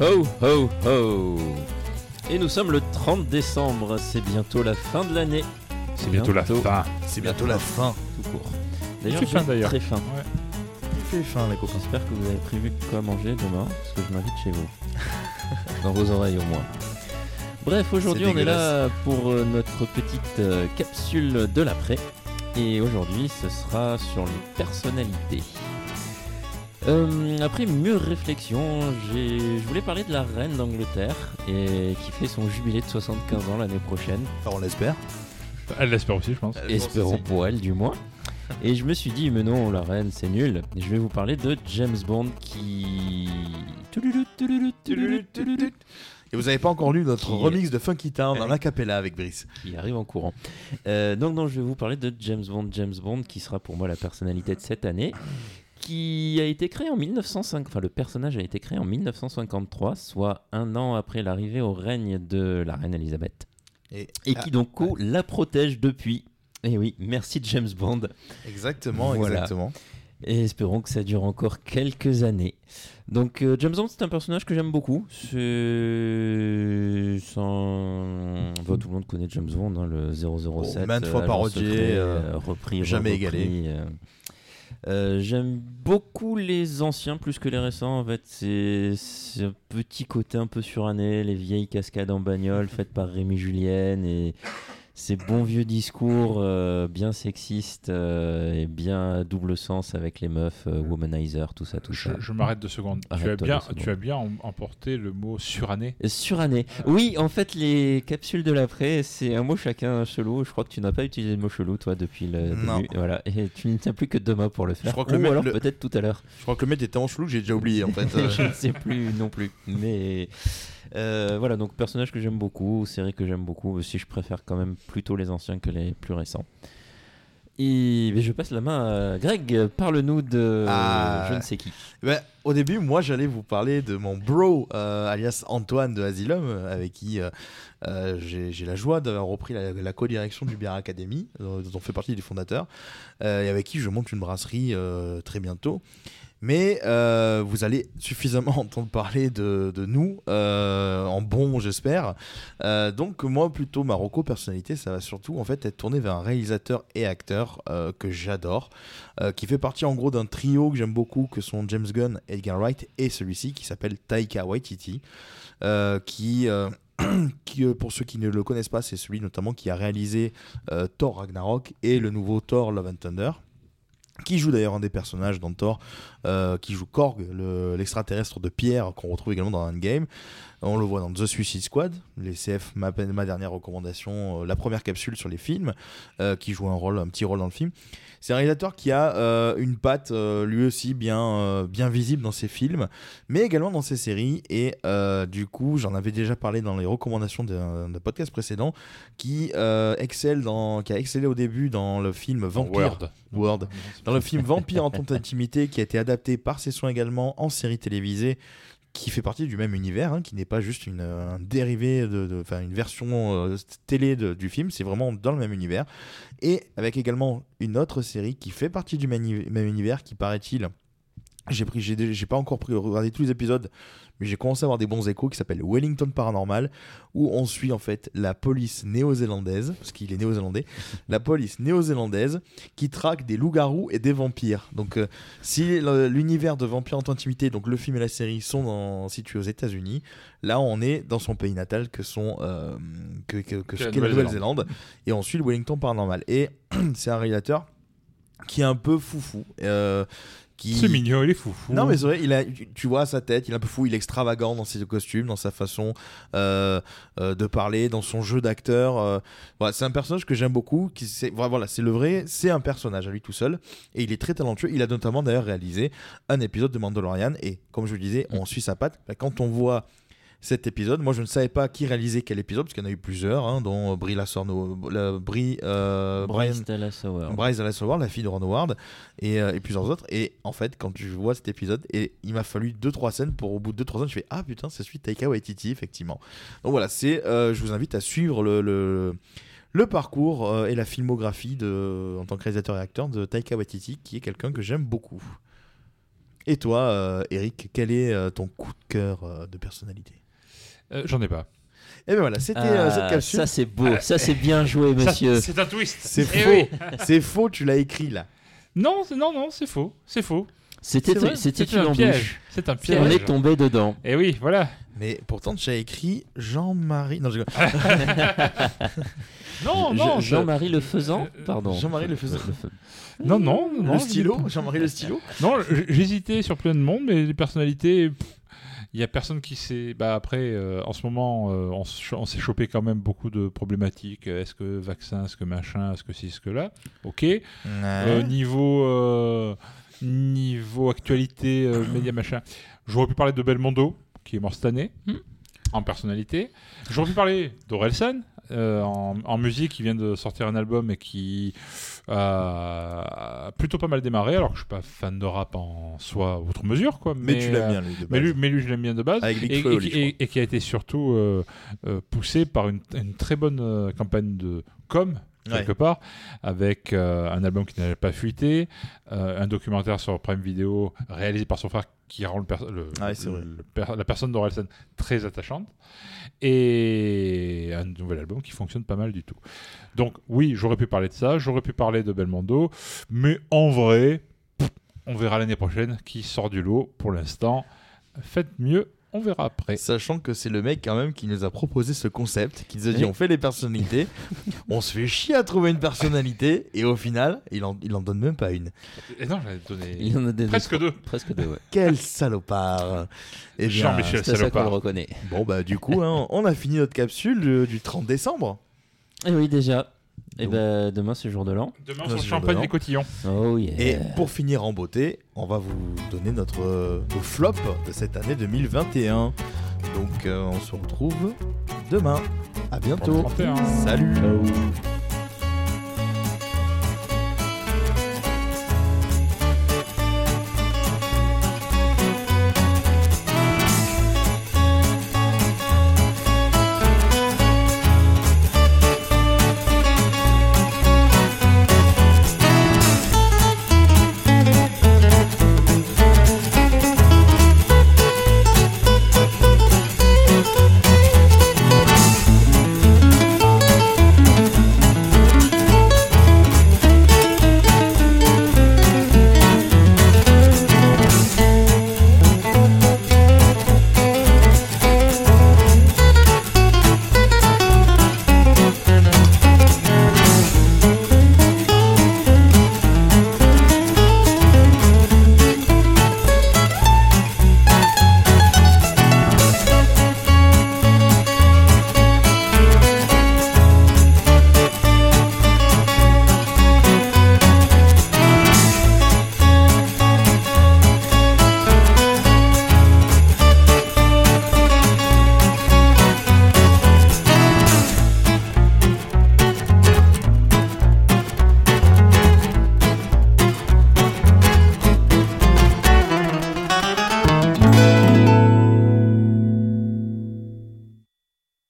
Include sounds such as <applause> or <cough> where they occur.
Ho ho ho Et nous sommes le 30 décembre, c'est bientôt la fin de l'année. C'est bientôt la fin. C'est bientôt la fin. Tout court. faim, d'ailleurs. Très faim. Il fait faim, les copains. J'espère que vous avez prévu quoi manger demain, parce que je m'invite chez vous. <laughs> Dans vos oreilles au moins. Bref, aujourd'hui on est là pour euh, notre petite euh, capsule de l'après. Et aujourd'hui ce sera sur les personnalités. Euh, après mûre réflexion, j'ai- je voulais parler de la reine d'Angleterre et qui fait son jubilé de 75 ans l'année prochaine. Enfin, on l'espère. Elle l'espère aussi, je pense. Espérons pour elle du moins. Et je me suis dit, mais non, la reine, c'est nul. Je vais vous parler de James Bond qui. Et vous avez pas encore lu notre Qui- remix de Funky Town en Eh. acapella avec Brice. qui arrive en courant. Euh, donc, non, je vais vous parler de James Bond. James Bond, qui sera pour moi la personnalité de cette année, qui a été créé en 1905. Enfin, le personnage a été créé en 1953, soit un an après l'arrivée au règne de la reine Elisabeth. Et, Et Ah, qui donc oh, la protège depuis. Et oui, merci James Bond. exactement, Voilà. exactement. Et espérons que ça dure encore quelques années. Donc euh, James Bond, c'est un personnage que j'aime beaucoup. C'est sans... Enfin, tout le monde connaît James Bond, hein, le 007. Oh, maintes euh, fois agent parodié, secret, euh, euh, repris, jamais égalé. Euh. J'aime beaucoup les anciens plus que les récents en fait. C'est c'est un petit côté un peu suranné, les vieilles cascades en bagnole faites par Rémi Julien et ces bons vieux discours euh, bien sexistes euh, et bien à double sens avec les meufs, euh, womanizer, tout ça, tout Je, ça. je m'arrête deux secondes. Tu as, bien, secondes. tu as bien em- emporté le mot suranné. Euh, Suranné. Oui, en fait, les capsules de l'après, c'est un mot chacun chelou. Je crois que tu n'as pas utilisé le mot chelou, toi, depuis le Non. début. Voilà. Et tu n'as plus que deux mots pour le faire. crois que le Ou mec- alors le- peut-être tout à l'heure. Je crois que le mec était en chelou que j'ai déjà oublié en <laughs> fait. Je ne sais plus non plus. Mais euh, voilà, donc personnage que j'aime beaucoup, série que j'aime beaucoup. Aussi, je préfère quand même plutôt les anciens que les plus récents. Et je passe la main à Greg. Parle-nous de Ah. je ne sais qui. ben, au début, moi j'allais vous parler de mon bro, euh, alias Antoine de Asylum, avec qui euh, j'ai la joie d'avoir repris la, la co-direction du Bière Academy, dont on fait partie des fondateurs, euh, et avec qui je monte une brasserie très bientôt. Mais euh, vous allez suffisamment <laughs> entendre parler de, nous, euh, en bon j'espère. Euh, donc moi plutôt Marocco personnalité, ça va surtout en fait être tourné vers un réalisateur et acteur que j'adore, qui fait partie en gros d'un trio que j'aime beaucoup, que sont James Gunn, Edgar Wright et celui-ci qui s'appelle Taika Waititi, qui... <clears throat> pour ceux qui ne le connaissent pas, c'est celui notamment qui a réalisé Thor Ragnarok et le nouveau Thor Love and Thunder, qui joue d'ailleurs un des personnages dans Thor, euh, qui joue Korg, le- l'extraterrestre de pierre qu'on retrouve également dans Endgame. On le voit dans The Suicide Squad, les CF, ma, ma dernière recommandation, euh, la première capsule sur les films, euh, qui joue un rôle, un petit rôle dans le film. C'est un réalisateur qui a une patte lui aussi bien, bien visible dans ses films, mais également dans ses séries. Et du coup, j'en avais déjà parlé dans les recommandations d'un podcast précédent, qui excelle dans, qui a excellé au début dans le film Vampire. Word. Word. Dans le film Vampire en toute intimité, qui a été adapté par ses soins également en série télévisée, qui fait partie du même univers, hein, qui n'est pas juste une, euh, un de, de- une version euh, télé du film, c'est vraiment dans le même univers. Et avec également une autre série qui fait partie du même univers, qui paraît-il, j'ai pris, pas encore pris, regardé tous les épisodes, mais j'ai commencé à avoir des bons échos, qui s'appelle Wellington Paranormal, où on suit en fait la police néo-zélandaise, parce qu'il est néo-zélandais, <laughs> la police néo-zélandaise qui traque des loups-garous et des vampires. Donc, euh, si l'univers de Vampire en intimité, donc le film et la série, sont dans- situés aux États-Unis, là on est dans son pays natal que sont euh, que, que, que- Que la qu'est la Nouvelle-Zélande. Nouvelle-Zélande, et on suit le Wellington Paranormal. Et <clears throat> c'est un réalisateur qui est un peu foufou. euh, qui... C'est mignon, il est fou. Non mais c'est vrai, il a, tu- tu vois sa tête, il est un peu fou, il est extravagant dans ses costumes, dans sa façon euh, euh, de parler, dans son jeu d'acteur. euh, voilà, c'est un personnage que j'aime beaucoup. Qui, c'est, voilà, c'est le vrai, c'est un personnage à lui tout seul, et il est très talentueux. Il a notamment d'ailleurs réalisé un épisode de Mandalorian, et comme je le disais, on suit sa patte. Bah, Quand on voit cet épisode. Moi, je ne savais pas qui réalisait quel épisode, parce qu'il y en a eu plusieurs, hein, dont euh, Brie Larson, la, Brie, euh, Bryce Dallas Howard. Bryce Dallas Howard, la fille de Ron Howard, et, euh, et plusieurs autres. Et en fait, quand je vois cet épisode, et il m'a fallu 2-3 scènes pour au bout de 2-3 scènes, je fais Ah putain, c'est celui de Taika Waititi, effectivement. Donc voilà, c'est, euh, je vous invite à suivre le, le, le parcours euh, et la filmographie de, en tant que réalisateur et acteur de Taika Waititi, qui est quelqu'un que j'aime beaucoup. Et toi, euh, Eric, quel est euh, ton coup de cœur euh, de personnalité? Euh, J'en ai pas. Et bien voilà, c'était euh, Ah, cette capsule. ça c'est beau, ça c'est bien joué, <laughs> monsieur. C'est un twist. C'est Eh faux. oui. <laughs> C'est faux, tu l'as écrit là. Non, c'est- non, non, c'est faux. C'est faux. C'était une un embûche. piège. C'est un On piège. est tombé dedans. Et oui, voilà. Mais pourtant, tu as écrit Jean-Marie. Non, je... <laughs> Non, Je- non. Jean-Marie le faisant Euh, Pardon. Jean-Marie le faisant. Non, non, non. le stylo Jean-Marie le stylo Non, j'hésitais sur plein de monde, mais les personnalités, pff, il y a personne qui s'est. Bah après, euh, en ce moment, euh, on, on s'est chopé quand même beaucoup de problématiques. Est-ce que vaccin, est-ce que machin, est-ce que ci, est-ce que là? Ok. Euh, niveau euh, niveau actualité, euh, <clears throat> média machin, j'aurais pu parler de Belmondo, qui est mort cette année, Hmm. en personnalité. J'aurais pu parler d'Orelsan. Euh, en, en musique, qui vient de sortir un album et qui a plutôt pas mal démarré, alors que je suis pas fan de rap en soi, outre mesure, quoi. Mais, tu l'aimes bien, lui. de mais base. lui, mais lui, je l'aime bien de base. Avec et, et qui a été surtout euh, euh, poussé par une, une très bonne campagne de com, quelque Ouais. part, avec euh, un album qui n'avait pas fuité, euh, un documentaire sur Prime Video réalisé par son frère qui rend le per- le- Ouais, c'est vrai. le per- la personne d'Orelsan très attachante, et un nouvel album qui fonctionne pas mal du tout. Donc oui, j'aurais pu parler de ça, j'aurais pu parler de Belmondo, mais en vrai, on verra l'année prochaine qui sort du lot. Pour l'instant, faites mieux, on verra après. Sachant que c'est le mec quand même qui nous a proposé ce concept, qui nous a dit on fait les personnalités, <laughs> on se fait chier à trouver une personnalité, et au final, il en, il en donne même pas une. Et non, j'avais donné Il en a des presque deux. Presque deux, ouais. <laughs> Quel salopard Eh Jean-Michel C'est à ça qu'on le Salopard. reconnaît. bon bah du coup, hein, on a fini notre capsule du, du 30 décembre. Et oui, déjà. Et Donc- ben demain c'est jour de l'an. Demain, c'est le champagne de des cotillons. Oh yeah. Et pour finir en beauté, on va vous donner notre euh, nos flops de cette année 2021. Donc euh, on se retrouve demain. À bientôt. Pour le 31. Salut. Ciao.